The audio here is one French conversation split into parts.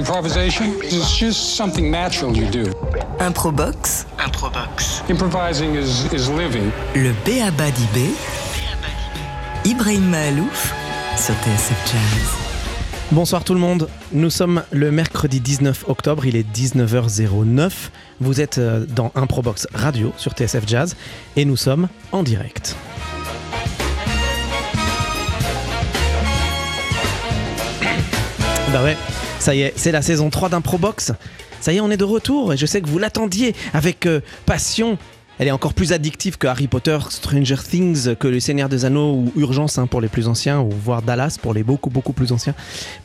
Improvisation? Is just something natural you do. Improbox. Improbox. Improvising is, is living. Le B.A.B.A. d'IB. Ibrahim Mahalouf sur TSF Jazz. Bonsoir tout le monde, nous sommes le mercredi 19 octobre, il est 19h09, vous êtes euh, dans Improbox Radio sur TSF Jazz et nous sommes en direct. Bah ouais, ça y est, c'est la saison 3 d'Improbox. Ça y est, on est de retour et je sais que vous l'attendiez avec euh, passion. Elle est encore plus addictive que Harry Potter, Stranger Things, que Le Seigneur des Anneaux ou Urgence hein, pour les plus anciens, ou voire Dallas pour les beaucoup beaucoup plus anciens.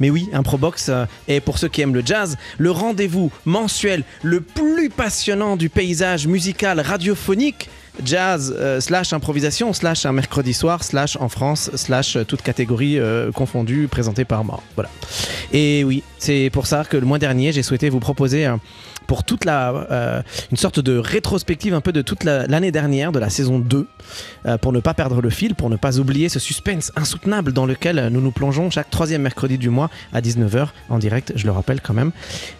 Mais oui, Improbox euh, est pour ceux qui aiment le jazz, le rendez-vous mensuel le plus passionnant du paysage musical radiophonique jazz euh, slash improvisation slash un mercredi soir slash en France slash toute catégorie euh, confondue présentée par moi. Voilà. Et oui, c'est pour ça que le mois dernier, j'ai souhaité vous proposer euh, pour toute la euh, une sorte de rétrospective un peu de toute la- l'année dernière de la saison 2 euh, pour ne pas perdre le fil, pour ne pas oublier ce suspense insoutenable dans lequel nous nous plongeons chaque troisième mercredi du mois à 19h en direct, je le rappelle quand même.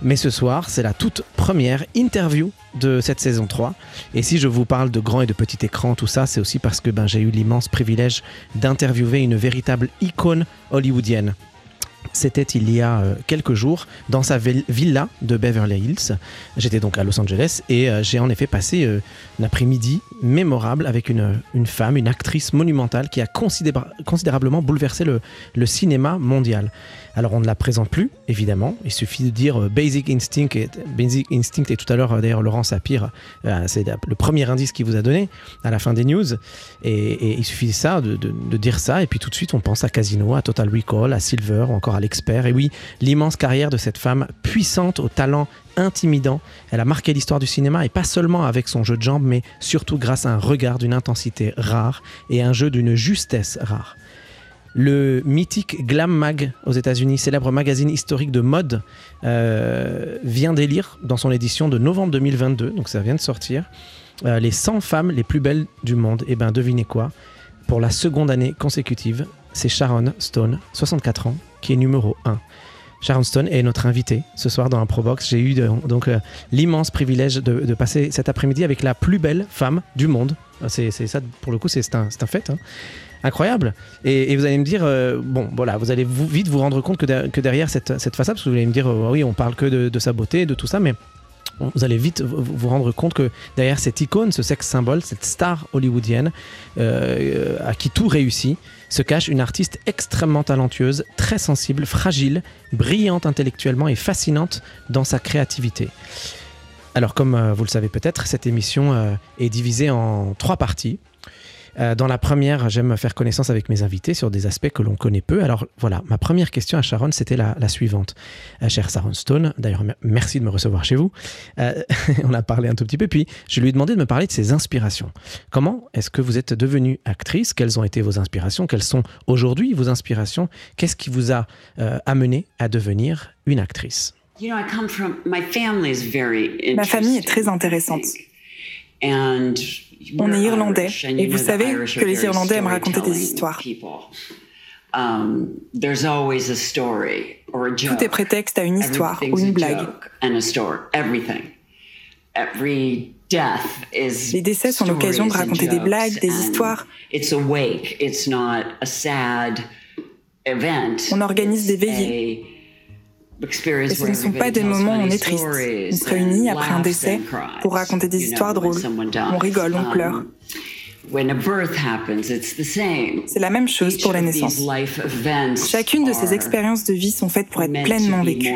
Mais ce soir, c'est la toute première interview de cette saison 3. Et si je vous parle de grand et de petit écran, tout ça, c'est aussi parce que ben, j'ai eu l'immense privilège d'interviewer une véritable icône hollywoodienne. C'était il y a euh, quelques jours dans sa vil- villa de Beverly Hills. J'étais donc à Los Angeles et euh, j'ai en effet passé euh, un après-midi mémorable avec une, une femme, une actrice monumentale qui a considéra- considérablement bouleversé le, le cinéma mondial. Alors on ne la présente plus, évidemment. Il suffit de dire euh, Basic Instinct et, Basic Instinct et tout à l'heure euh, d'ailleurs Laurent Sapir, euh, c'est le premier indice qu'il vous a donné à la fin des news. Et, il suffit ça, de- de dire ça, et puis tout de suite on pense à Casino, à Total Recall, à Silver ou encore à l'expert. Et oui, l'immense carrière de cette femme puissante au talent intimidant. Elle a marqué l'histoire du cinéma et pas seulement avec son jeu de jambes, mais surtout grâce à un regard d'une intensité rare et un jeu d'une justesse rare. Le mythique Glam Mag aux États-Unis, célèbre magazine historique de mode, euh, vient d'élire dans son édition de novembre 2022, donc ça vient de sortir, euh, les 100 femmes les plus belles du monde. Et ben devinez quoi? Pour la seconde année consécutive, c'est Sharon Stone, 64 ans, qui est numéro 1. Sharon Stone est notre invitée ce soir dans un Probox. J'ai eu de- donc euh, l'immense privilège de, passer cet après-midi avec la plus belle femme du monde. C'est ça, pour le coup, c'est c'est un, c'est un fait. hein. Incroyable. Et, et vous allez me dire, euh, bon, voilà, vous allez vite vous rendre compte que, der- que derrière cette, façade, parce que vous allez me dire, euh, oui, on parle que de, sa beauté, de tout ça, mais vous allez vite vous rendre compte que derrière cette icône, ce sexe symbole, cette star hollywoodienne euh, à qui tout réussit, se cache une artiste extrêmement talentueuse, très sensible, fragile, brillante intellectuellement et fascinante dans sa créativité. Alors comme vous le savez peut-être, cette émission est divisée en trois parties. Euh, dans la première, j'aime faire connaissance avec mes invités sur des aspects que l'on connaît peu. Alors voilà, ma première question à Sharon, c'était la, la suivante. Euh, chère Sharon Stone, d'ailleurs, mer- merci de me recevoir chez vous. Euh, on a parlé un tout petit peu, puis je lui ai demandé de me parler de ses inspirations. Comment est-ce que vous êtes devenue actrice? Quelles ont été vos inspirations? Quelles sont aujourd'hui vos inspirations? Qu'est-ce qui vous a euh, amené à devenir une actrice? You know, I come from my family is very Ma famille est interesting, très intéressante. And On est irlandais, et vous savez que les Irlandais aiment raconter des histoires. Um. Tout est prétexte à une histoire ou une blague. joke and a story. Everything. Every death is Les décès sont l'occasion de raconter des blagues, des histoires. It's a wake. It's not a sad event. On organise des veillées. Ce ne sont pas des moments où on est triste. On se réunit après un décès pour raconter des histoires drôles? On rigole, on Um, pleure. C'est la même chose pour life events Chacune de ces expériences de vie sont faites pour être pleinement vécues.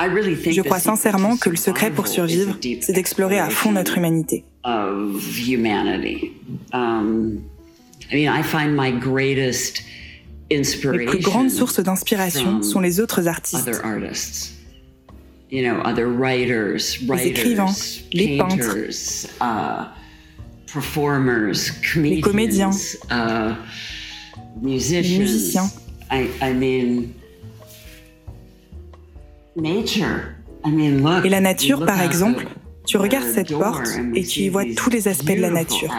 Je crois sincèrement que le secret pour survivre, c'est d'explorer à fond notre humanité. Um, Les inspiration plus grandes sources d'inspiration sont les autres artistes. other artists. You know, other writers, writers, écrivains, les peintres, uh, performers, comedians, comédiens, uh, musicians. musiciens. Et la nature, par exemple, Tu regardes cette porte et tu y vois tous les aspects de la nature.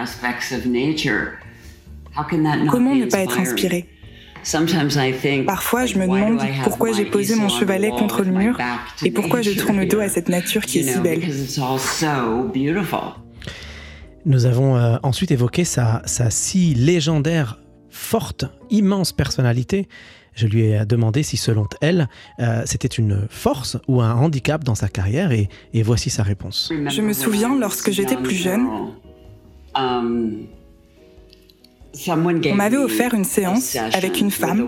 Comment ne pas être inspiré? Parfois, je me demande pourquoi j'ai posé mon chevalet contre le mur et pourquoi je tourne le dos à cette nature qui est si belle. Nous avons euh, ensuite évoqué sa, sa si légendaire, forte, immense personnalité. Je lui ai demandé si, selon elle, euh, c'était une force ou un handicap dans sa carrière, et, et voici sa réponse. Je me souviens, lorsque j'étais plus jeune, on m'avait offert une séance avec une femme,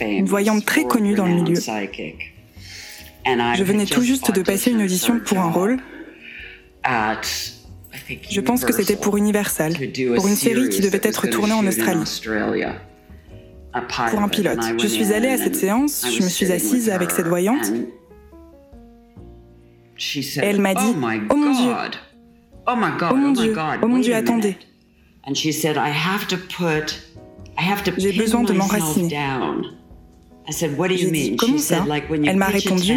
une voyante très connue dans le milieu. Je venais tout juste de passer une audition pour un rôle. Je pense que c'était pour Universal, pour une série qui devait être tournée en Australie. Pour un pilote. Je suis allée à cette séance, je me suis assise avec cette voyante. Et elle m'a dit Oh mon Dieu Oh Oh mon Dieu Oh mon Dieu, attendez J'ai besoin de m'enraciner. J'ai dit Comment ça Elle m'a répondu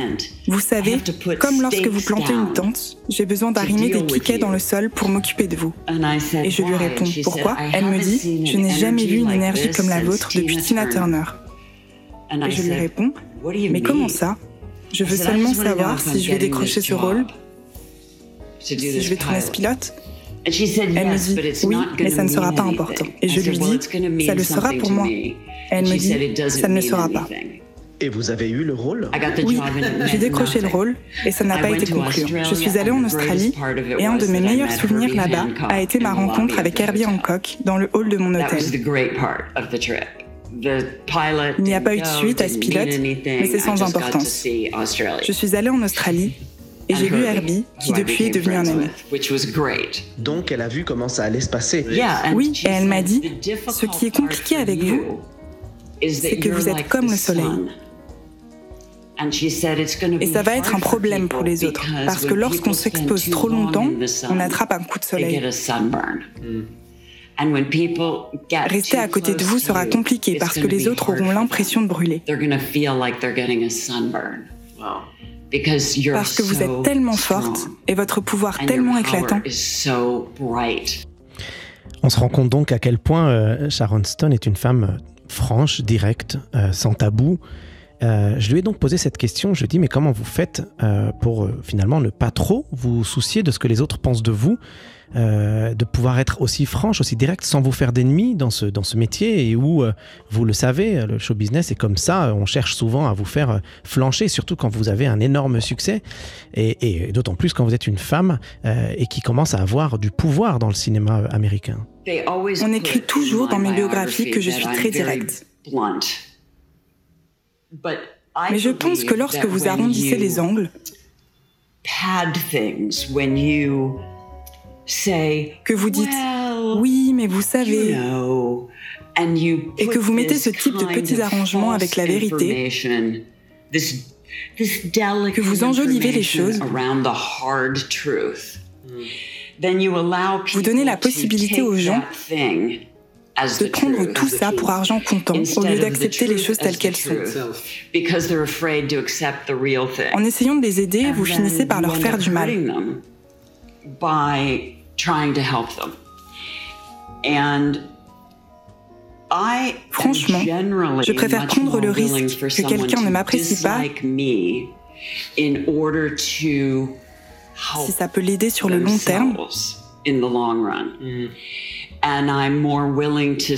Vous savez, comme lorsque vous plantez une tente, j'ai besoin d'arrimer des piquets dans le sol pour m'occuper de vous. Et je lui réponds Pourquoi? Elle me dit Je n'ai jamais vu une énergie comme la vôtre depuis Tina Turner. Et je lui réponds Mais comment ça? Je veux seulement savoir si je vais décrocher ce rôle, si je vais tourner ce pilote. Elle me dit Oui, mais ça ne sera pas important. Et je lui dis Ça le sera pour moi. Elle me dit Ça ne le sera pas. Et vous avez eu le rôle Oui, j'ai décroché le rôle et ça n'a pas été concluant. Je suis allée en Australie et un de mes meilleurs souvenirs là-bas a été ma rencontre avec Herbie Hancock dans le hall de mon hôtel. Il n'y a pas eu de suite à ce pilote, mais c'est sans importance. Je suis allée en Australie et j'ai vu Herbie, qui depuis est devenu un ami. Donc elle a vu comment ça allait se passer. Oui, et elle m'a dit, ce qui est compliqué avec vous, c'est que vous êtes comme le soleil. Et ça va être un problème pour les autres, parce que lorsqu'on s'expose trop longtemps, on attrape un coup de soleil. Rester à côté de vous sera compliqué parce que les autres auront l'impression de brûler. Parce que vous êtes tellement forte et votre pouvoir tellement éclatant. On se rend compte donc à quel point euh, Sharon Stone est une femme euh, franche, directe, euh, sans tabou. Euh, je lui ai donc posé cette question, je lui ai dit mais comment vous faites euh, pour finalement ne pas trop vous soucier de ce que les autres pensent de vous, euh, de pouvoir être aussi franche, aussi directe sans vous faire d'ennemis dans ce, dans ce métier et où, euh, vous le savez, le show business est comme ça, on cherche souvent à vous faire euh, flancher, surtout quand vous avez un énorme succès et, et d'autant plus quand vous êtes une femme euh, et qui commence à avoir du pouvoir dans le cinéma américain. On écrit toujours dans mes biographies que je suis très directe. Mais je pense que lorsque vous arrondissez les angles, que vous dites oui, mais vous savez, et que vous mettez ce type de petits arrangements avec la vérité, que vous enjolivez les choses, vous donnez la possibilité aux gens de prendre tout ça pour argent comptant au lieu d'accepter les choses telles qu'elles sont. En essayant de les aider, vous finissez par leur faire du mal. Franchement, je préfère prendre le risque que quelqu'un ne m'apprécie pas si ça peut l'aider sur le long terme.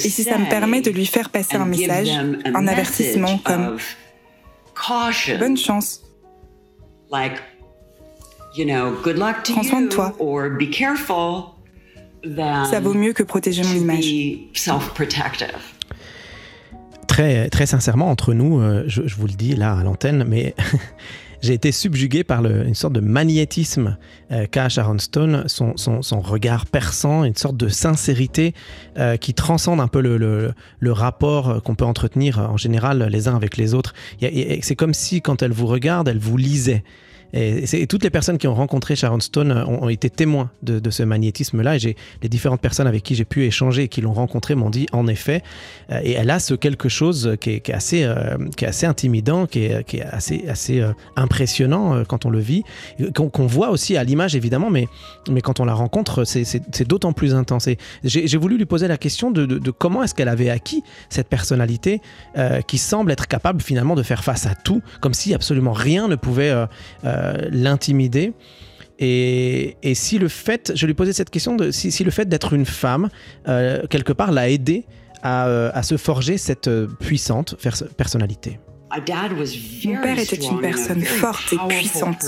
Et si ça me permet de lui faire passer un message, un avertissement comme Bonne chance, Prends soin de toi. ça vaut mieux que protéger mon image. Très, très sincèrement, entre nous, euh, je, je vous le dis là à l'antenne, mais j'ai été subjugué par le- une sorte de magnétisme euh, qu'a Sharon Stone, son, son- son regard perçant, une sorte de sincérité euh, qui transcende un peu le, le- le rapport qu'on peut entretenir en général les uns avec les autres. C'est comme si quand elle vous regarde, elle vous lisait. Et, toutes les personnes qui ont rencontré Sharon Stone ont, été témoins de, ce magnétisme-là. Et les différentes personnes avec qui j'ai pu échanger et qui l'ont rencontré m'ont dit en effet. Euh, et elle a ce quelque chose qui est, assez, euh, qui est assez intimidant, qui est, qui est assez, assez euh, impressionnant quand on le vit, qu'on voit aussi à l'image évidemment, mais, mais quand on la rencontre, c'est d'autant plus intense. J'ai voulu lui poser la question de, de, comment est-ce qu'elle avait acquis cette personnalité qui semble être capable finalement de faire face à tout, comme si absolument rien ne pouvait euh, l'intimider. Et, si le fait, je lui posais cette question de si, si le fait d'être une femme, euh, quelque part, l'a aidé à, euh, à, se forger cette puissante personnalité. Mon père était une personne forte et puissante.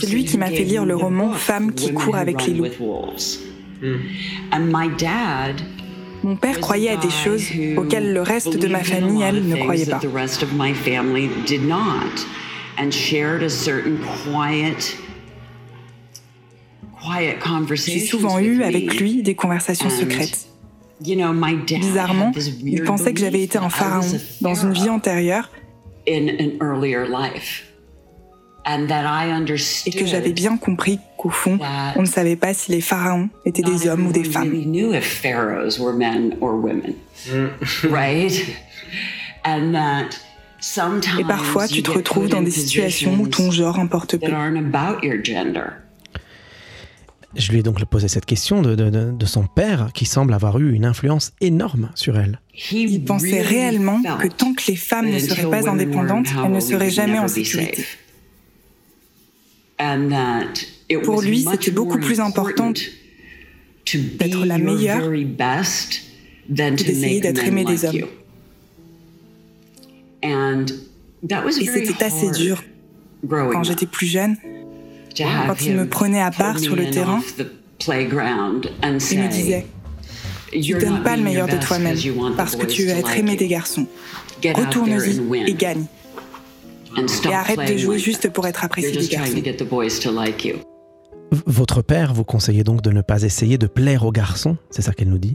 C'est lui qui m'a fait lire le roman Femme qui court avec les loups. Mon père croyait à des choses auxquelles le reste de ma famille, elle, ne croyait pas. J'ai souvent eu avec lui des conversations secrètes. Bizarrement, il pensait que j'avais été un pharaon dans une vie antérieure et que j'avais bien compris qu'au fond, on ne savait pas si les pharaons étaient des hommes ou des femmes. Et parfois, tu te retrouves dans des situations où ton genre importe peu. Je lui ai donc posé cette question de, de, son père, qui semble avoir eu une influence énorme sur elle. Il pensait réellement que tant que les femmes ne seraient pas indépendantes, elles ne seraient jamais en sécurité. Pour lui, c'était beaucoup plus important d'être la meilleure que d'essayer d'être aimé des hommes. Et c'était assez dur quand j'étais plus jeune, quand il me prenait à part sur le terrain et me disait Tu donnes pas le meilleur de toi-même parce que tu veux être aimé des garçons. Retourne-y et gagne. Et arrête de jouer juste pour être apprécié des garçons. Votre père vous conseillait donc de ne pas essayer de plaire aux garçons, c'est ça qu'elle nous dit.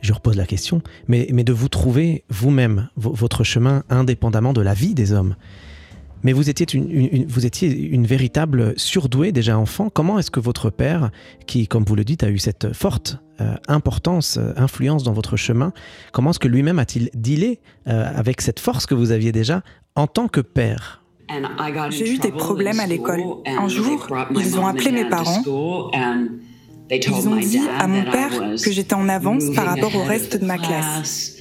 Je repose la question, mais, de vous trouver vous-même, votre chemin indépendamment de la vie des hommes. Mais vous étiez une, vous étiez une véritable surdouée déjà enfant. Comment est-ce que votre père, qui, comme vous le dites, a eu cette forte euh, importance, euh, influence dans votre chemin, comment est-ce que lui-même a-t-il dealé euh, avec cette force que vous aviez déjà en tant que père? J'ai eu des problèmes à l'école. Un jour, ils ont appelé mes parents. Ils ont dit à mon père que j'étais en avance par rapport au reste de ma classe.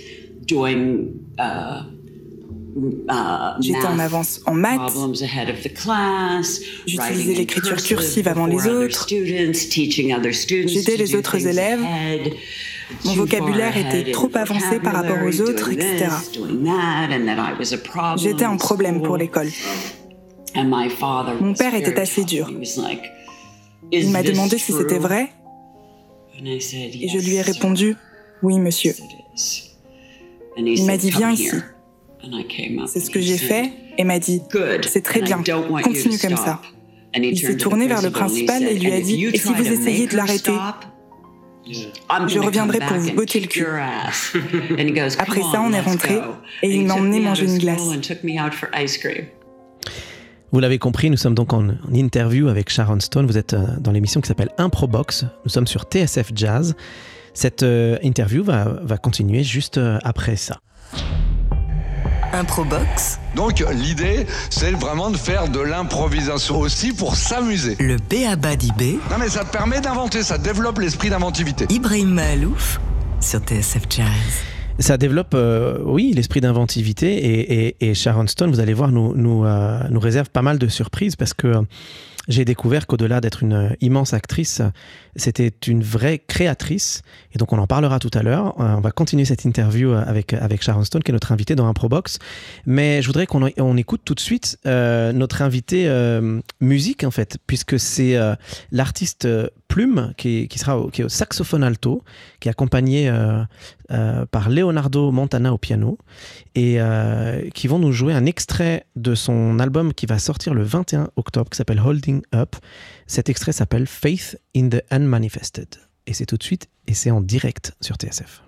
J'étais en avance en maths. J'utilisais l'écriture cursive avant les autres. J'aidais les autres élèves. Mon vocabulaire était trop avancé par rapport aux autres, etc. J'étais un problème pour l'école. Mon père était assez dur. Il m'a demandé si c'était vrai et je lui ai répondu oui, monsieur. Il m'a dit viens ici. C'est ce que j'ai fait et m'a dit c'est très bien, continue comme ça. Il s'est tourné vers le principal et lui a dit et si vous essayez de l'arrêter je reviendrai pour vous botter le cul. Après ça, on est rentré et il m'a emmené manger une glace. Vous l'avez compris, nous sommes donc en, interview avec Sharon Stone. Vous êtes euh, dans l'émission qui s'appelle Improbox. Nous sommes sur TSF Jazz. Cette euh, interview va, va continuer juste euh, après ça. Improbox. Donc l'idée, c'est vraiment de faire de l'improvisation aussi pour s'amuser. Le B.A.B.A. d'IB. Non mais ça te permet d'inventer, ça développe l'esprit d'inventivité. Ibrahim Malouf sur TSF Jazz. Ça développe, euh, oui, l'esprit d'inventivité et, Sharon Stone, vous allez voir, nous, nous, euh, nous réserve pas mal de surprises parce que j'ai découvert qu'au-delà d'être une immense actrice, c'était une vraie créatrice. Et donc on en parlera tout à l'heure. Euh, on va continuer cette interview avec, avec Sharon Stone, qui est notre invitée dans un Probox. Mais je voudrais qu'on on écoute tout de suite euh, notre invité euh, musique, en fait, puisque c'est l'artiste Plume, qui, qui sera qui est au saxophone alto, qui est accompagné par Leonardo Montana au piano, et qui vont nous jouer un extrait de son album qui va sortir le 21 octobre, qui s'appelle Holding Up. Cet extrait s'appelle Faith in the Unmanifested. Et c'est tout de suite, et c'est en direct sur TSF.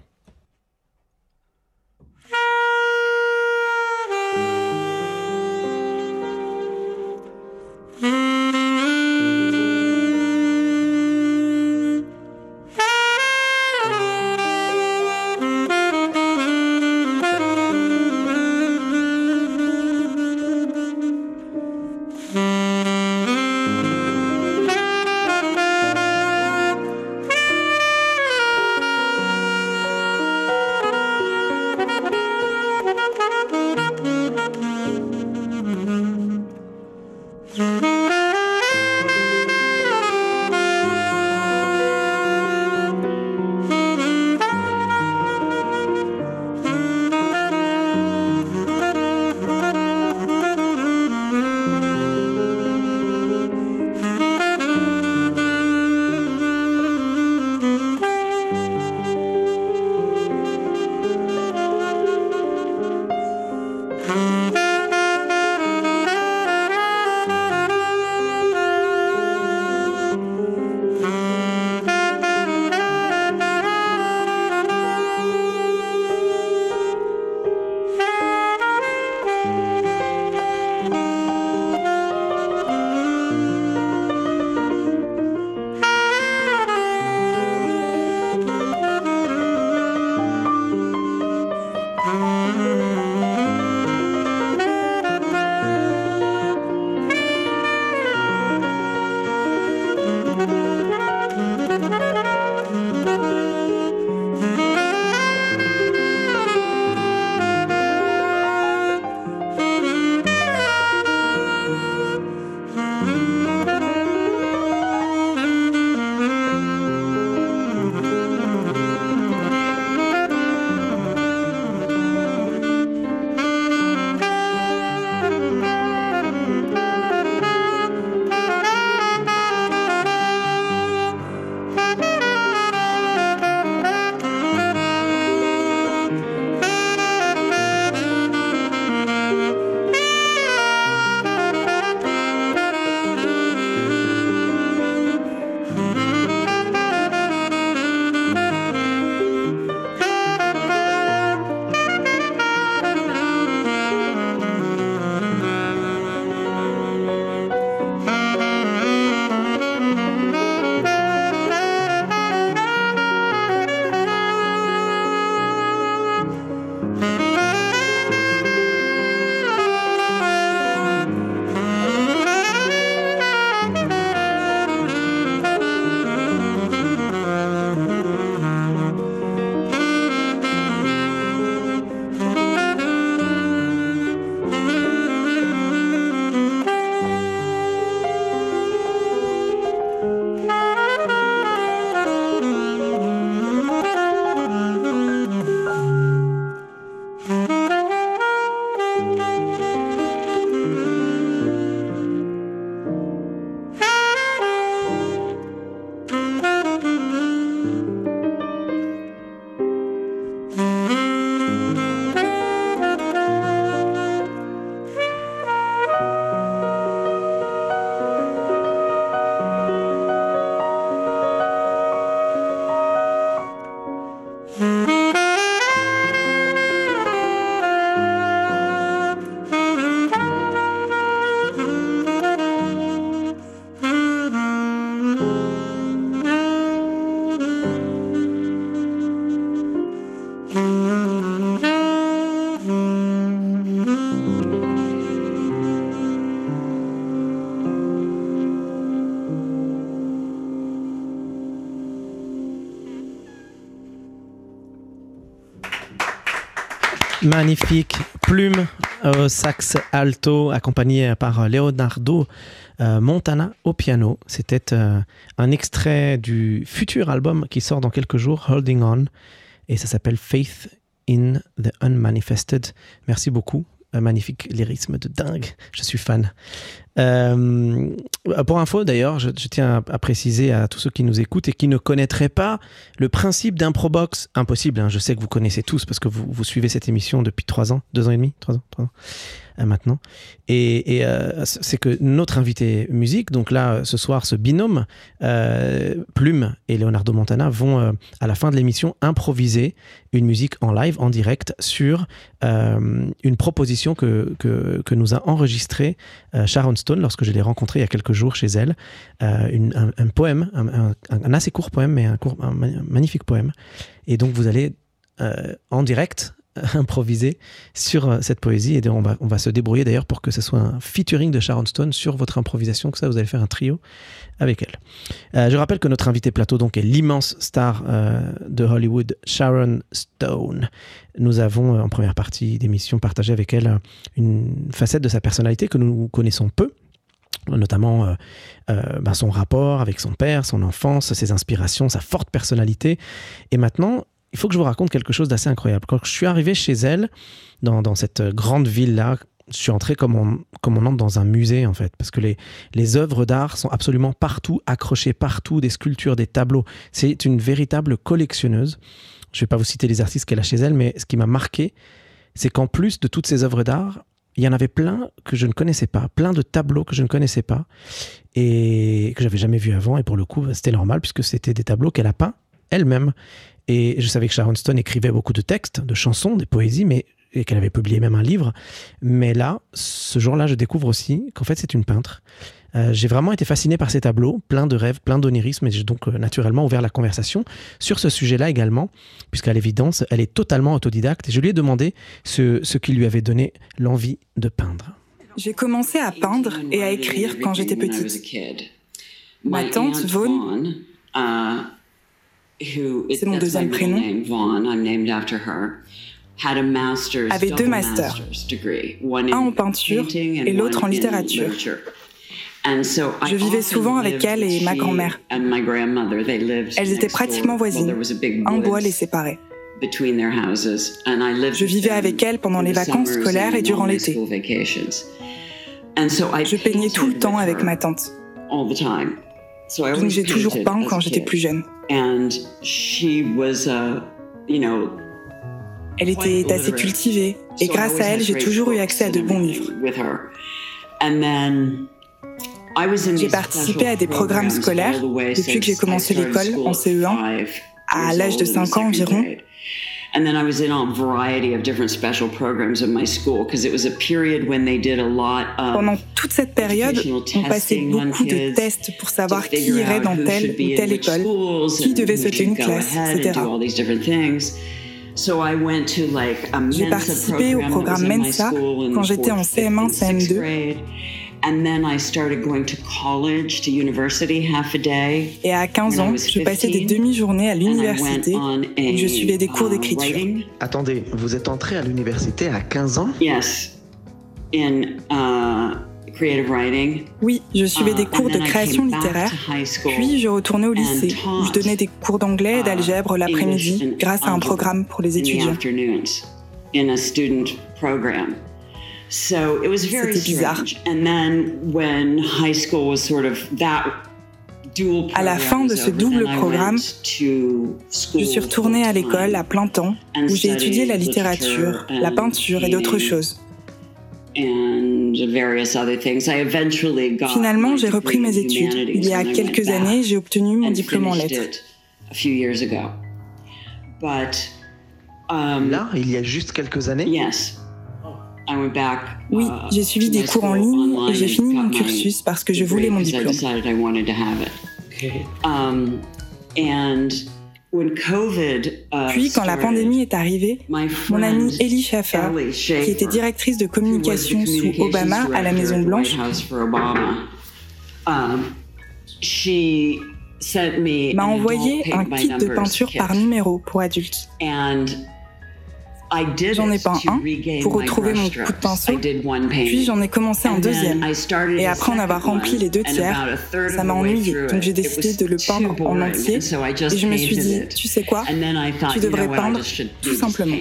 Magnifique. Plume au sax alto, accompagné par Leonardo euh, Montana au piano. C'était euh, un extrait du futur album qui sort dans quelques jours, Holding On, et ça s'appelle Faith in the Unmanifested. Merci beaucoup. Magnifique lyrisme de dingue. Je suis fan. Euh, pour info, d'ailleurs, je, tiens à, préciser à tous ceux qui nous écoutent et qui ne connaîtraient pas le principe d'improbox. Impossible, hein, je sais que vous connaissez tous parce que vous, suivez cette émission depuis trois ans, deux ans et demi, trois ans, trois ans. Euh, maintenant. Et, euh, c'est que notre invité musique, donc là, ce soir, ce binôme, Plume et Leonardo Montana, vont à la fin de l'émission improviser une musique en live, en direct, sur une proposition que, que, nous a enregistrée Sharon Lorsque je l'ai rencontrée il y a quelques jours chez elle. un, poème, un, assez court poème, mais un, court, un magnifique poème. Et donc vous allez en direct improviser sur euh, cette poésie. Et on va, se débrouiller d'ailleurs pour que ce soit un featuring de Sharon Stone sur votre improvisation, que ça, vous allez faire un trio avec elle. Euh, je rappelle que notre invité plateau donc est l'immense star euh, de Hollywood, Sharon Stone. Nous avons en première partie d'émission partagé avec elle une facette de sa personnalité que nous connaissons peu notamment ben, son rapport avec son père, son enfance, ses inspirations, sa forte personnalité. Et maintenant, il faut que je vous raconte quelque chose d'assez incroyable. Quand je suis arrivé chez elle, dans, cette grande ville-là, je suis entré comme on, comme entre dans un musée, en fait, parce que les, les œuvres d'art sont absolument partout, accrochées partout, des sculptures, des tableaux. C'est une véritable collectionneuse. Je ne vais pas vous citer les artistes qu'elle a chez elle, mais ce qui m'a marqué, c'est qu'en plus de toutes ces œuvres d'art, il y en avait plein que je ne connaissais pas, plein de tableaux que je ne connaissais pas et que j'avais jamais vu avant. Et pour le coup, c'était normal puisque c'était des tableaux qu'elle a peints elle-même. Et je savais que Sharon Stone écrivait beaucoup de textes, de chansons, des poésies, mais et qu'elle avait publié même un livre. Mais là, ce jour-là, je découvre aussi qu'en fait, c'est une peintre. Euh, j'ai vraiment été fasciné par ces tableaux, plein de rêves, plein d'onirisme, et j'ai donc euh, naturellement ouvert la conversation sur ce sujet-là également, puisqu'à l'évidence, elle est totalement autodidacte. Et je lui ai demandé ce, ce qui lui avait donné l'envie de peindre. J'ai commencé à peindre et à écrire quand j'étais petite. Ma tante Vaughn c'est mon deuxième prénom, avait deux masters, un en peinture et l'autre en littérature. Je vivais souvent avec elle et ma grand-mère. Elles étaient pratiquement voisines. Un bois les séparait. Je vivais avec elle pendant les vacances scolaires et durant l'été. Je peignais tout le temps avec ma tante. Donc j'ai toujours peint quand j'étais plus jeune. Elle était assez cultivée. Et grâce à elle, j'ai toujours eu accès à de bons livres. J'ai participé à des programmes scolaires depuis que j'ai commencé l'école en CE1 à l'âge de 5 ans environ. And then I was in a variety of different special programs in my school because it was a period when they did a lot of Pendant toute cette période, on passait beaucoup de tests pour savoir qui irait dans telle ou telle école, qui devait sauter une classe, etc. J'ai participé au programme Mensa quand j'étais en CM1, CM2 et à 15 ans, je passais des demi-journées à l'université où je suivais des cours uh, d'écriture. Attendez, vous êtes entré à l'université à 15 ans? Yes. In, uh, creative writing. Oui, je suivais des uh, cours de création littéraire, puis je retournais au lycée où je donnais des cours d'anglais et d'algèbre l'après-midi grâce à un programme pour les étudiants. C'était bizarre. À la fin de ce double programme, je suis retournée à l'école à plein temps où j'ai étudié la littérature, la peinture et d'autres choses. Finalement, j'ai repris mes études. Il y a quelques années, j'ai obtenu mon diplôme en lettres. Um, Là, il y a juste quelques années? Oui, uh, j'ai suivi des cours en ligne et j'ai fini mon cursus parce que je voulais mon diplôme. Um, uh, Puis, quand la pandémie est arrivée, mon amie Ellie Schaffer, qui était directrice de communication sous Obama à la Maison Blanche, um, m'a envoyé un kit de peinture par numéro pour adultes. J'en ai peint un pour retrouver mon coup de pinceau, puis j'en ai commencé un deuxième. Et après en avoir rempli les deux tiers, ça m'a ennuyé, donc j'ai décidé de le peindre en entier. Et je me suis dit, tu sais quoi, tu devrais peindre tout simplement.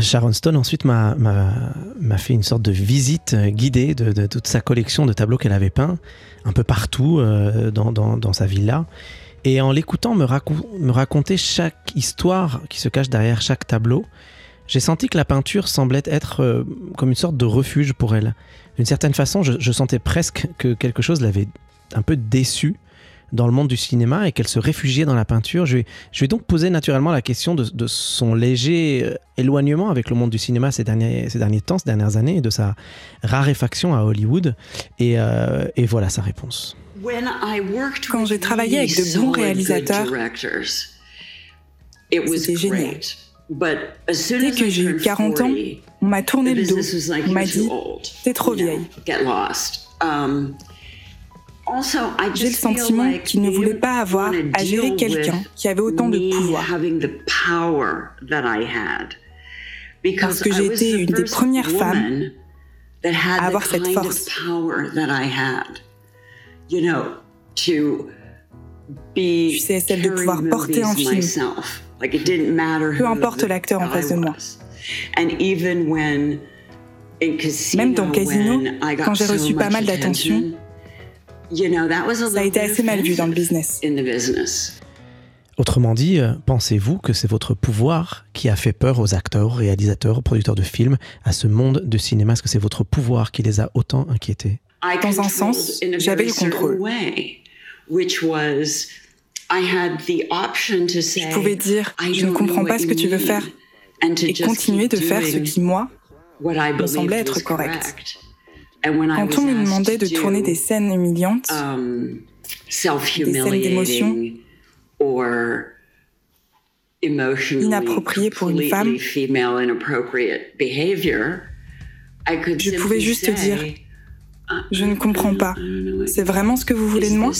Sharon Stone ensuite m'a fait une sorte de visite guidée de, toute sa collection de tableaux qu'elle avait peints un peu partout euh, dans, dans, sa villa. Et en l'écoutant me, me, raconter chaque histoire qui se cache derrière chaque tableau, j'ai senti que la peinture semblait être euh, comme une sorte de refuge pour elle. D'une certaine façon, je, je, sentais presque que quelque chose l'avait un peu déçue dans le monde du cinéma et qu'elle se réfugiait dans la peinture. Je vais, je vais donc poser naturellement la question de, de, son léger euh, éloignement avec le monde du cinéma ces derniers, ces derniers temps, ces dernières années, et de sa raréfaction à Hollywood. Et, euh, et voilà sa réponse. Quand j'ai travaillé avec de bons réalisateurs, c'était génial. Dès que j'ai eu 40 ans, on m'a tourné le dos. On m'a dit T'es trop vieille. J'ai le sentiment qu'il ne voulait pas avoir à gérer quelqu'un qui avait autant de pouvoir. Parce que j'ai été une des premières femmes à avoir cette force. Tu sais, celle de pouvoir porter un film. Peu importe l'acteur en face de moi. Même dans Casino, quand j'ai reçu pas mal d'attention, ça a été assez mal vu dans le business. Autrement dit, euh, pensez-vous que c'est votre pouvoir qui a fait peur aux acteurs, réalisateurs, aux producteurs de films, à ce monde de cinéma? Est-ce que c'est votre pouvoir qui les a autant inquiétés? Dans un sens, j'avais le contrôle. Je pouvais dire, je ne comprends pas ce que tu veux faire, et continuer de faire ce qui, moi, me semblait être correct. Quand on me demandait de tourner des scènes humiliantes, um, des scènes d'émotion, inappropriées pour une femme, je pouvais juste dire uh, Je ne comprends pas. C'est vraiment ce que vous voulez de moi?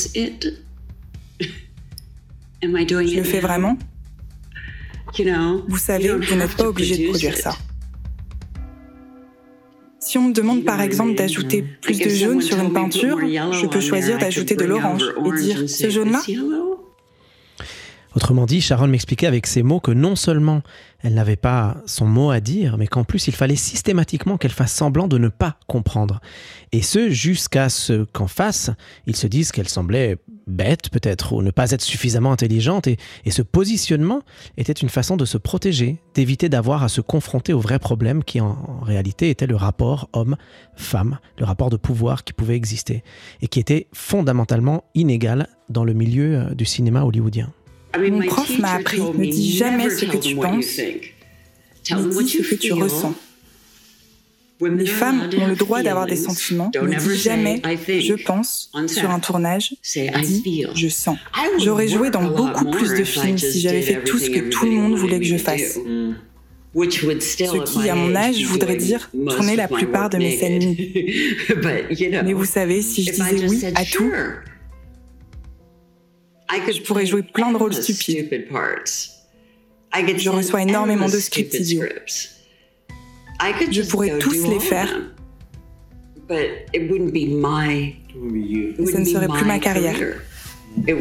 Je le fais vraiment? Vous savez, vous n'êtes pas obligé de produire ça. Si on me demande par exemple d'ajouter plus de jaune sur une peinture, je peux choisir d'ajouter de l'orange et dire ce jaune-là Autrement dit, Sharon m'expliquait avec ces mots que non seulement elle n'avait pas son mot à dire, mais qu'en plus il fallait systématiquement qu'elle fasse semblant de ne pas comprendre. Et ce, jusqu'à ce qu'en face, ils se disent qu'elle semblait bête peut-être, ou ne pas être suffisamment intelligente. Et, ce positionnement était une façon de se protéger, d'éviter d'avoir à se confronter au vrai problème qui en, en réalité était le rapport homme-femme, le rapport de pouvoir qui pouvait exister, et qui était fondamentalement inégal dans le milieu euh, du cinéma hollywoodien. Mon prof m'a appris, ne dis jamais ce que tu penses, mais dis ce que tu ressens. Les femmes ont le droit d'avoir des sentiments. Ne dis jamais je pense sur un tournage. Dis je sens. J'aurais joué dans beaucoup plus de films si j'avais fait tout ce que tout le monde voulait que je fasse. Ce qui, à mon âge, voudrait dire tourner la plupart de mes scènes Mais vous savez, si je disais oui à tout, je pourrais jouer plein de rôles stupides. Je reçois énormément de scripts idiots. Je pourrais tous les faire. Mais ce ne serait plus ma carrière.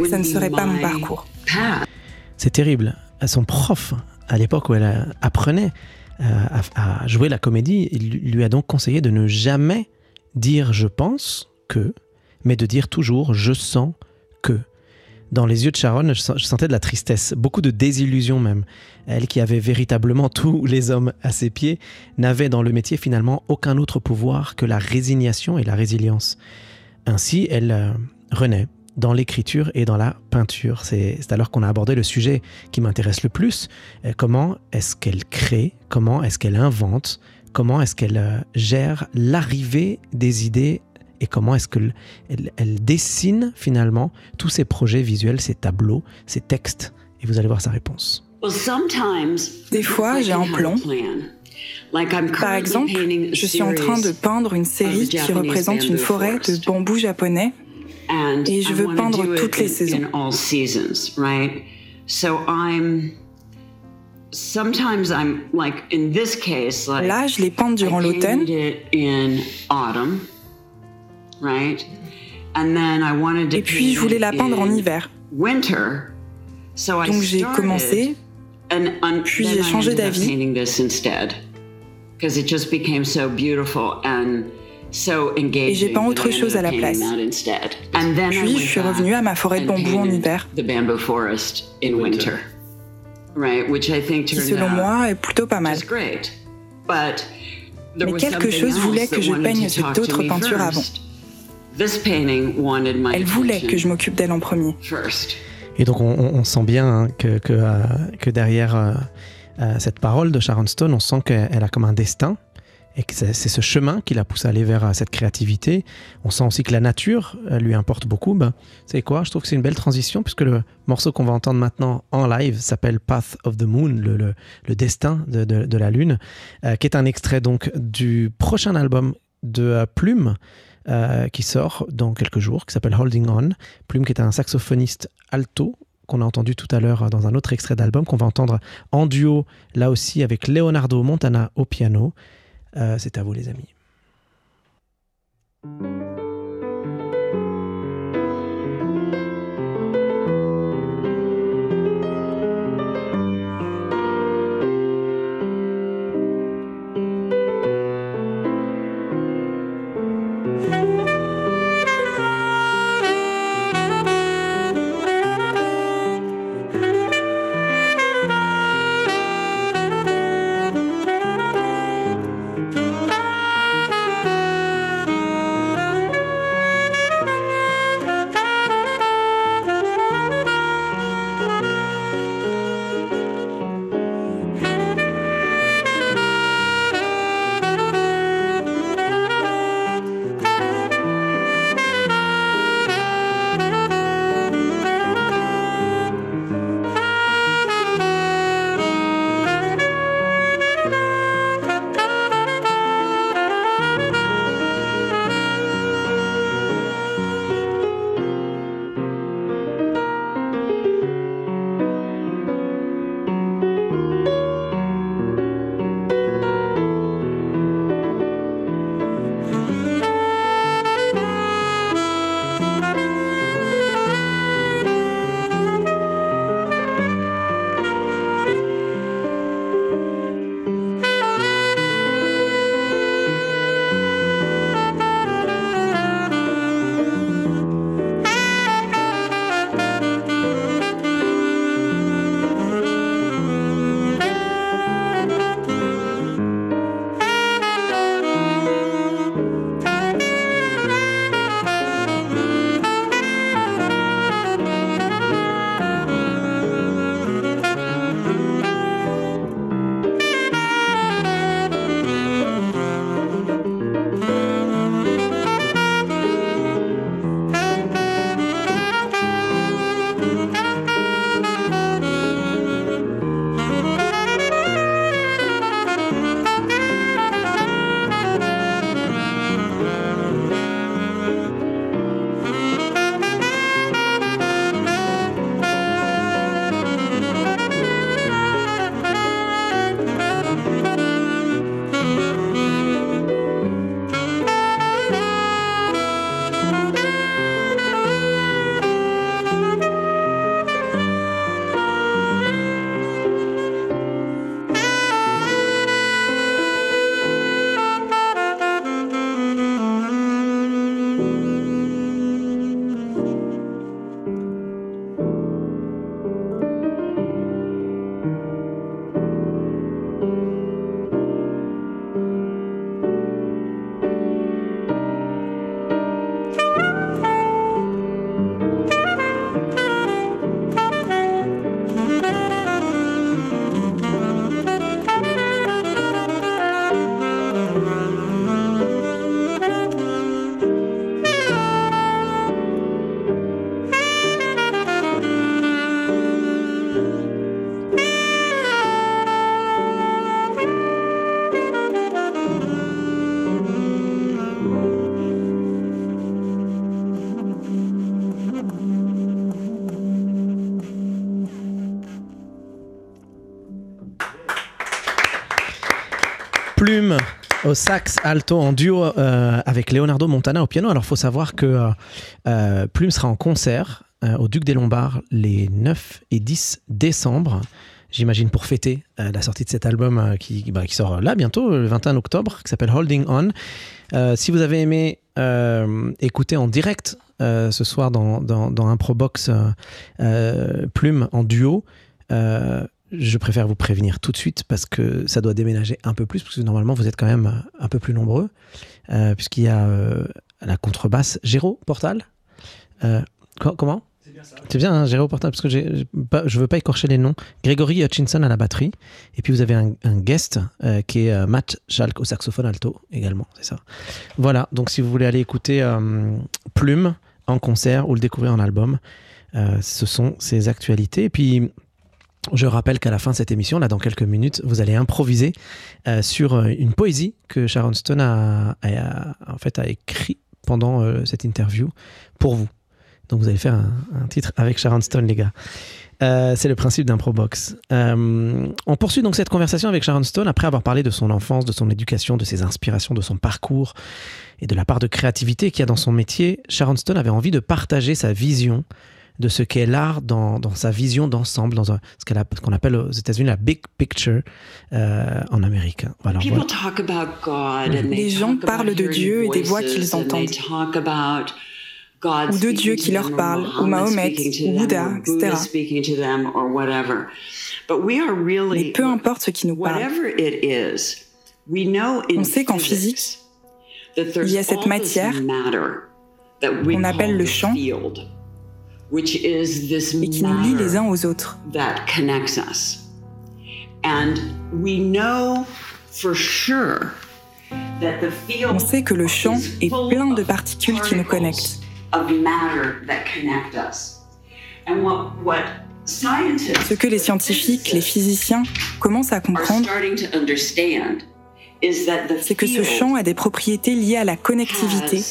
Ça ne serait pas mon parcours. C'est terrible. Son prof, à l'époque où elle apprenait euh, à, jouer la comédie, il lui a donc conseillé de ne jamais dire je pense que, mais de dire toujours je sens que. Dans les yeux de Sharon, je sentais de la tristesse, beaucoup de désillusion même. Elle qui avait véritablement tous les hommes à ses pieds, n'avait dans le métier finalement aucun autre pouvoir que la résignation et la résilience. Ainsi, elle euh, renaît dans l'écriture et dans la peinture. C'est alors qu'on a abordé le sujet qui m'intéresse le plus. Euh, comment est-ce qu'elle crée? Comment est-ce qu'elle invente? Comment est-ce qu'elle euh, gère l'arrivée des idées et comment est-ce qu'elle elle, dessine finalement tous ces projets visuels, ces tableaux, ces textes. Et vous allez voir sa réponse. Des fois, j'ai un plan. Par exemple, je suis en train de peindre une série qui représente une forêt de bambou japonais et je veux peindre toutes les saisons. Là, je l'ai peinte durant l'automne. Et puis je voulais la peindre en hiver. Donc j'ai commencé, puis j'ai changé d'avis. Because it just became so beautiful and et j'ai peint autre chose à la place. Puis je suis revenue à ma forêt de bambou en hiver. Qui selon moi est plutôt pas mal. Mais quelque chose voulait que je peigne cette autre peinture avant. Elle voulait que je m'occupe d'elle en premier. Et donc on, sent bien hein, que, que, euh, que derrière euh, euh, cette parole de Sharon Stone, on sent qu'elle a comme un destin et que c'est ce chemin qui la pousse à aller vers euh, cette créativité. On sent aussi que la nature euh, lui importe beaucoup. Ben, c'est quoi? Je trouve que c'est une belle transition puisque le morceau qu'on va entendre maintenant en live s'appelle Path of the Moon, le, le, destin de, de, la lune, euh, qui est un extrait donc du prochain album de Plume. Qui sort dans quelques jours, qui s'appelle Holding On. Plume qui est un saxophoniste alto qu'on a entendu tout à l'heure dans un autre extrait d'album qu'on va entendre en duo là aussi avec Leonardo Montana au piano. Euh, c'est à vous les amis. Au sax alto en duo euh, avec Leonardo Montana au piano. Alors, faut savoir que euh, euh, Plume sera en concert au Duc des Lombards les 9 et 10 décembre. J'imagine pour fêter la sortie de cet album qui, bah, qui, sort là bientôt, le 21 octobre, qui s'appelle Holding On. si vous avez aimé écouter en direct ce soir dans, dans, dans un Plume en duo, je préfère vous prévenir tout de suite parce que ça doit déménager un peu plus, parce que normalement vous êtes quand même un peu plus nombreux, euh, puisqu'il y a euh, la contrebasse Géraud Portal. Euh, comment? C'est bien ça. C'est bien, hein, Géraud Portal, parce que je ne veux pas écorcher les noms. Grégory Hutchinson à la batterie, et puis vous avez un, guest qui est Matt Schalk au saxophone alto également, c'est ça. Voilà, donc si vous voulez aller écouter Plume en concert ou le découvrir en album, ce sont ses actualités. Et puis je rappelle qu'à la fin de cette émission, là dans quelques minutes, vous allez improviser euh, sur euh, une poésie que Sharon Stone a, en fait, a écrit pendant euh, cette interview pour vous. Donc vous allez faire un, titre avec Sharon Stone, les gars. c'est le principe d'un Probox. on poursuit donc cette conversation avec Sharon Stone après avoir parlé de son enfance, de son éducation, de ses inspirations, de son parcours et de la part de créativité qu'il y a dans son métier. Sharon Stone avait envie de partager sa vision de ce qu'est l'art dans, dans, sa vision d'ensemble, dans ce qu'on appelle aux États-Unis la big picture euh, en Amérique. Voilà, Les gens parlent de Dieu et des voix qu'ils entendent. Ou de Dieu qui leur parle, ou Mahomet, ou Bouddha, etc. Mais peu importe ce qui nous parle, on sait qu'en physique, il y a cette matière qu'on appelle le champ et qui nous lie les uns aux autres. On sait que le champ est plein de particules qui nous connectent. Ce que les scientifiques, les physiciens commencent à comprendre, c'est que ce champ a des propriétés liées à la connectivité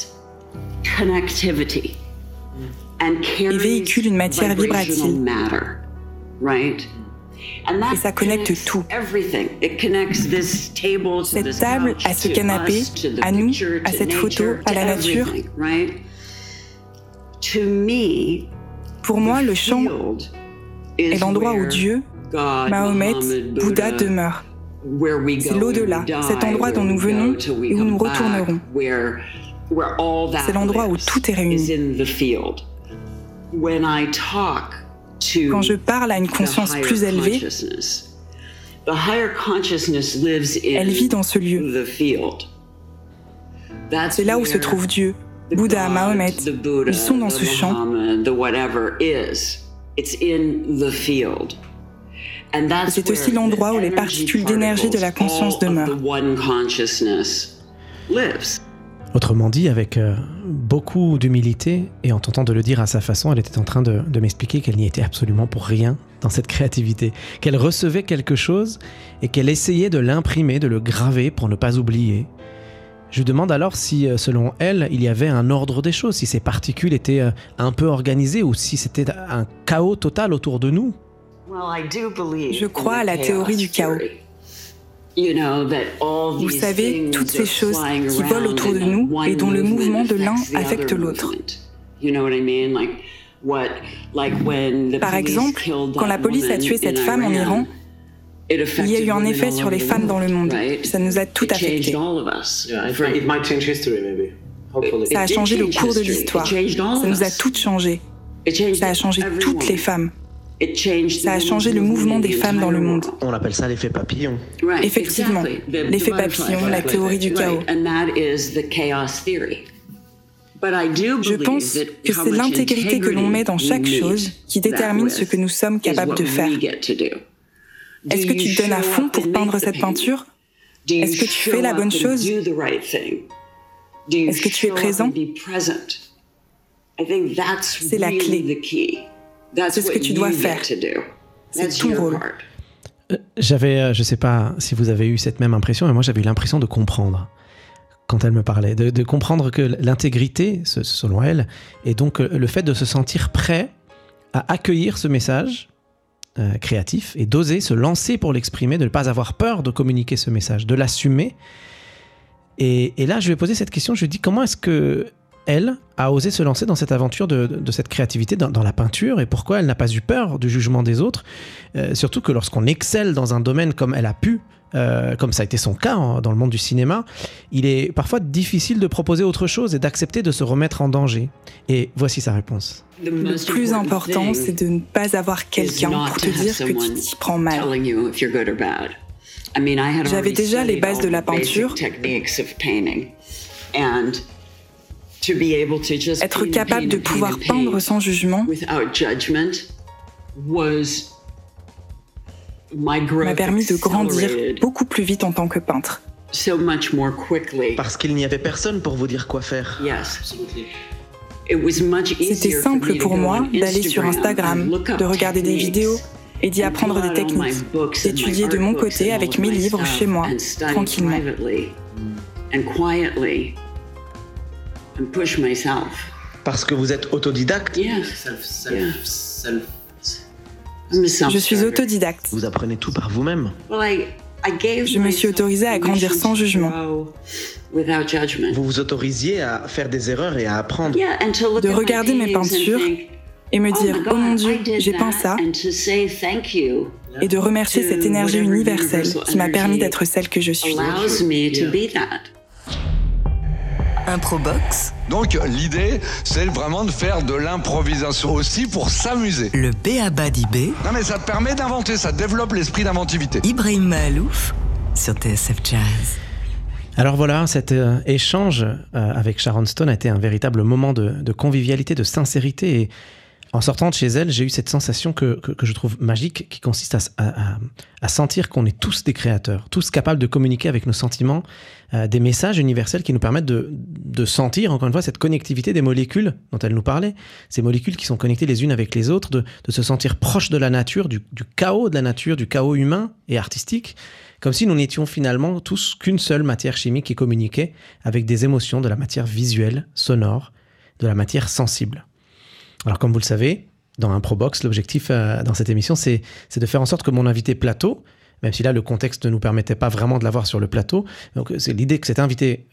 et véhicule une matière vibratile. Et ça connecte tout. Cette table, à ce canapé, à nous, à cette photo, à la nature. Pour moi, le champ est l'endroit où Dieu, Mahomet, Bouddha demeurent. C'est l'au-delà, cet endroit dont nous venons et où nous retournerons. C'est l'endroit où tout est réuni. Quand je parle à une conscience plus élevée, elle vit dans ce lieu. C'est là où se trouve Dieu, Bouddha, Mahomet. Ils sont dans ce champ. C'est aussi l'endroit où les particules d'énergie de la conscience demeurent. Autrement dit, avec euh, beaucoup d'humilité et en tentant de le dire à sa façon, elle était en train de, m'expliquer qu'elle n'y était absolument pour rien dans cette créativité, qu'elle recevait quelque chose et qu'elle essayait de l'imprimer, de le graver pour ne pas oublier. Je lui demande alors si, euh, selon elle, il y avait un ordre des choses, si ces particules étaient euh, un peu organisées ou si c'était un chaos total autour de nous. Je crois à la théorie du chaos. Vous savez, toutes ces choses qui volent autour de nous et dont le mouvement de l'un affecte l'autre. Par exemple, quand la police a tué cette femme en Iran, il y a eu un effet sur les femmes dans le monde. Ça nous a tout affecté. Ça a changé le cours de l'histoire. Ça nous a toutes changé. Ça a changé toutes les femmes. Ça a changé le mouvement des femmes dans le monde. On appelle ça l'effet papillon. Effectivement, l'effet papillon, la théorie du chaos. Je pense que c'est l'intégrité que l'on met dans chaque chose qui détermine ce que nous sommes capables de faire. Est-ce que tu te donnes à fond pour peindre cette peinture? Est-ce que tu fais la bonne chose? Est-ce que tu es présent? C'est la clé. C'est ce que tu dois faire. C'est ton rôle. Euh, j'avais, euh, je sais pas si vous avez eu cette même impression, mais moi j'avais eu l'impression de comprendre quand elle me parlait, de, comprendre que l'intégrité, selon elle, et donc euh, le fait de se sentir prêt à accueillir ce message créatif et d'oser se lancer pour l'exprimer, de ne pas avoir peur de communiquer ce message, de l'assumer Et, là, je vais poser cette question. Je lui dis comment est-ce que elle a osé se lancer dans cette aventure de, cette créativité dans, la peinture et pourquoi elle n'a pas eu peur du jugement des autres. Euh, surtout que lorsqu'on excelle dans un domaine comme elle a pu, euh, comme ça a été son cas dans le monde du cinéma, il est parfois difficile de proposer autre chose et d'accepter de se remettre en danger. Et voici sa réponse. Le plus important, c'est de ne pas avoir quelqu'un pour te dire que tu t'y prends mal. J'avais déjà les bases de la peinture. Être capable de pouvoir peindre sans jugement m'a permis de grandir beaucoup plus vite en tant que peintre. Parce qu'il n'y avait personne pour vous dire quoi faire. C'était simple pour moi d'aller sur Instagram, de regarder des vidéos et d'y apprendre des techniques, d'étudier de mon côté avec mes livres chez moi, tranquillement. Parce que vous êtes autodidacte Je suis autodidacte. Vous apprenez tout par vous-même Je me suis autorisée à grandir sans jugement. Vous vous autorisiez à faire des erreurs et à apprendre. De regarder mes peintures et me dire Oh mon Dieu, j'ai peint ça. Et de remercier cette énergie universelle qui m'a permis d'être celle que je suis. Improbox. Donc l'idée, c'est vraiment de faire de l'improvisation aussi pour s'amuser. Le B.A.B.A. d'IB. Non mais ça te permet d'inventer, ça développe l'esprit d'inventivité. Ibrahim Malouf sur TSF Jazz. Alors voilà, cet euh, échange euh, avec Sharon Stone a été un véritable moment de, de convivialité, de sincérité et en sortant de chez elle, j'ai eu cette sensation que, je trouve magique, qui consiste à, sentir qu'on est tous des créateurs, tous capables de communiquer avec nos sentiments, euh, des messages universels qui nous permettent de, sentir, encore une fois, cette connectivité des molécules dont elle nous parlait, ces molécules qui sont connectées les unes avec les autres, de, se sentir proche de la nature, du, du, chaos de la nature, du chaos humain et artistique, comme si nous n'étions finalement tous qu'une seule matière chimique qui communiquait avec des émotions de la matière visuelle, sonore, de la matière sensible. Alors, comme vous le savez, dans un Probox, l'objectif euh, dans cette émission, c'est de faire en sorte que mon invité plateau, même si là le contexte ne nous permettait pas vraiment de l'avoir sur le plateau. Donc c'est l'idée que cet invité,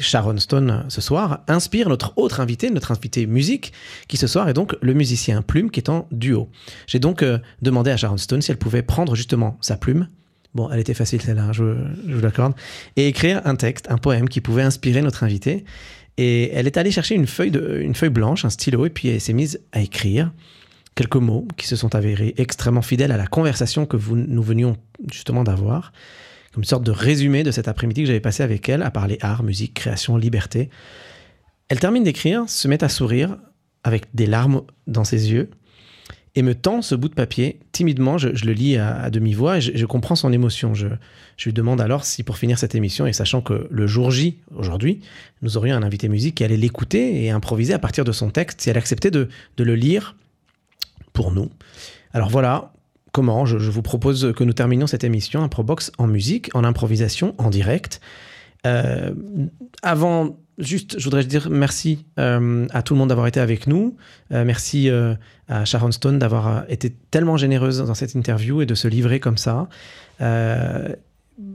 Sharon Stone euh, ce soir, inspire notre autre invité, notre invité musique, qui ce soir est donc le musicien Plume, qui est en duo. J'ai donc euh, demandé à Sharon Stone si elle pouvait prendre justement sa plume. Bon, elle était facile celle-là, hein, je vous l'accorde. Et écrire un texte, un poème qui pouvait inspirer notre invité. Et elle est allée chercher une feuille, une feuille blanche, un stylo, et puis elle s'est mise à écrire quelques mots qui se sont avérés extrêmement fidèles à la conversation que vous, nous venions justement d'avoir, comme une sorte de résumé de cet après-midi que j'avais passé avec elle à parler art, musique, création, liberté. Elle termine d'écrire, se met à sourire avec des larmes dans ses yeux, et me tend ce bout de papier. Timidement, je, le lis à, demi-voix et je, comprends son émotion. Je, lui demande alors si pour finir cette émission, et sachant que le jour J, aujourd'hui, nous aurions un invité musique qui allait l'écouter et improviser à partir de son texte, si elle acceptait de, le lire pour nous. Alors voilà, comment je, vous propose que nous terminions cette émission Improbox en musique, en improvisation, en direct. Euh, avant juste, je voudrais dire merci euh, à tout le monde d'avoir été avec nous. Euh, merci euh, à Sharon Stone d'avoir été tellement généreuse dans cette interview et de se livrer comme ça. je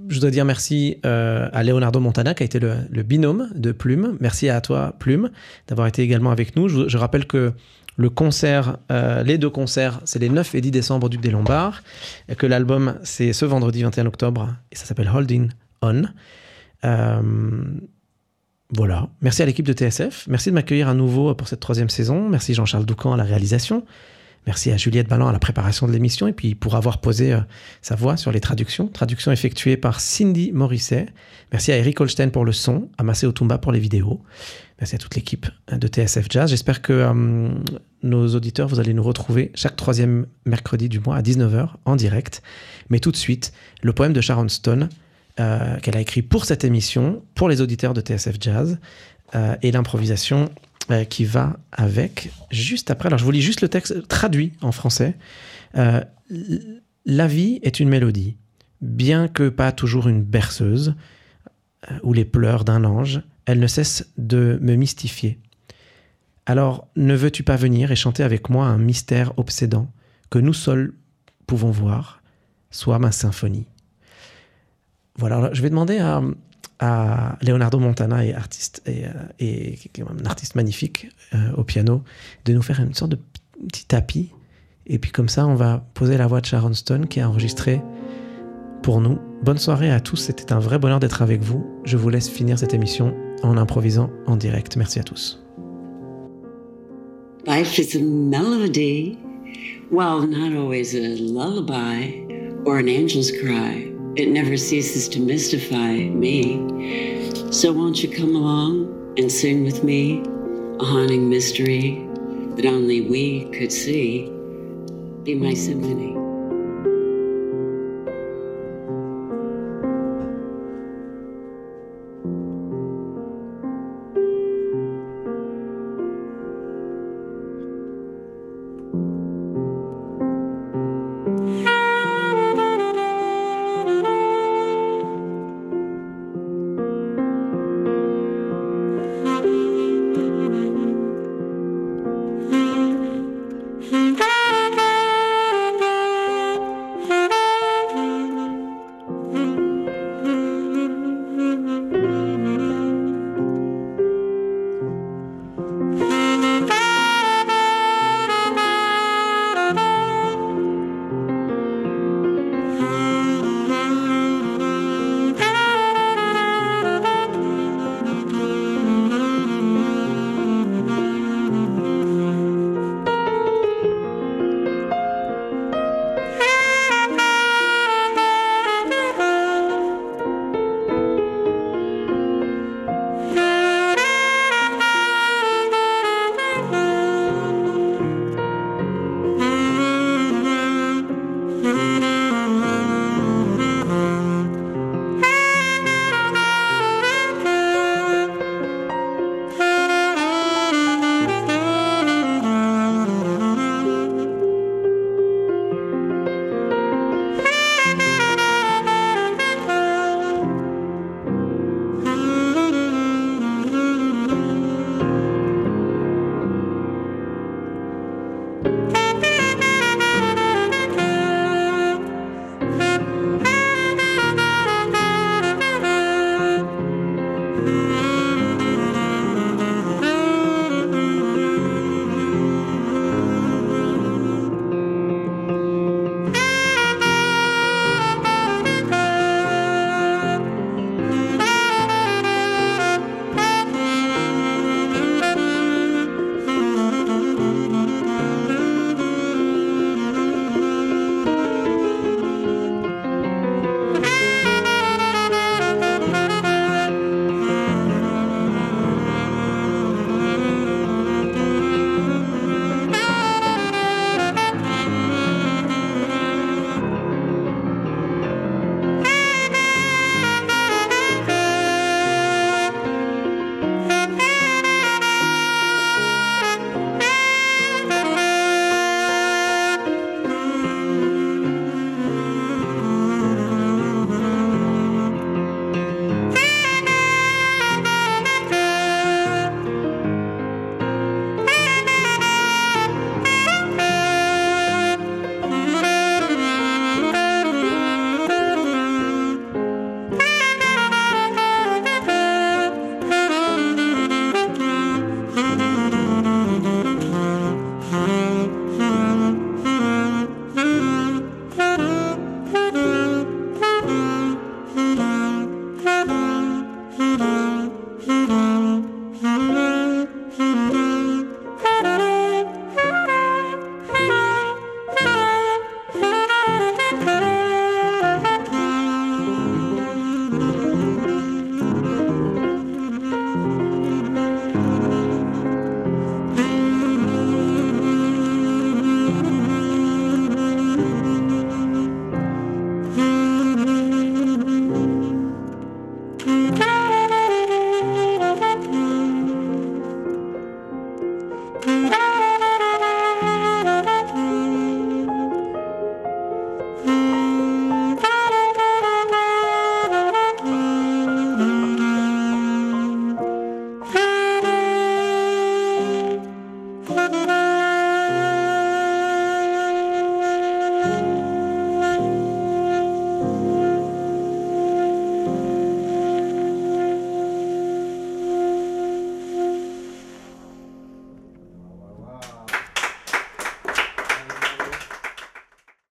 voudrais dire merci à Leonardo Montana qui a été le, binôme de Plume. Merci à toi, Plume, d'avoir été également avec nous. Je, rappelle que le concert, les deux concerts, c'est les 9 et 10 décembre au Duc des Lombards. Et que l'album, c'est ce vendredi 21 octobre et ça s'appelle Holding On. Voilà. Merci à l'équipe de TSF. Merci de m'accueillir à nouveau pour cette troisième saison. Merci Jean-Charles Doucan à la réalisation. Merci à Juliette Ballon à la préparation de l'émission et puis pour avoir posé euh, sa voix sur les traductions. Traduction effectuée par Cindy Morisset. Merci à Eric Holstein pour le son, à Massé Otumba pour les vidéos. Merci à toute l'équipe hein, de TSF Jazz. J'espère que euh, nos auditeurs, vous allez nous retrouver chaque troisième mercredi du mois à 19h en direct. Mais tout de suite, le poème de Sharon Stone, euh, qu'elle a écrit pour cette émission, pour les auditeurs de TSF Jazz, euh, et l'improvisation euh, qui va avec juste après. Alors je vous lis juste le texte traduit en français. La vie est une mélodie, bien que pas toujours une berceuse ou les pleurs d'un ange, elle ne cesse de me mystifier. Alors ne veux-tu pas venir et chanter avec moi un mystère obsédant que nous seuls pouvons voir, soit ma symphonie? Voilà, je vais demander à, Leonardo Montana, artiste, et, et, un artiste magnifique au piano, de nous faire une sorte de petit tapis. Et puis comme ça, on va poser la voix de Sharon Stone qui a enregistré pour nous. Bonne soirée à tous, c'était un vrai bonheur d'être avec vous. Je vous laisse finir cette émission en improvisant en direct. Merci à tous. Life is a melody, while not always a lullaby or an angel's cry. It never ceases to mystify me. So won't you come along and sing with me a haunting mystery that only we could see? Be my symphony.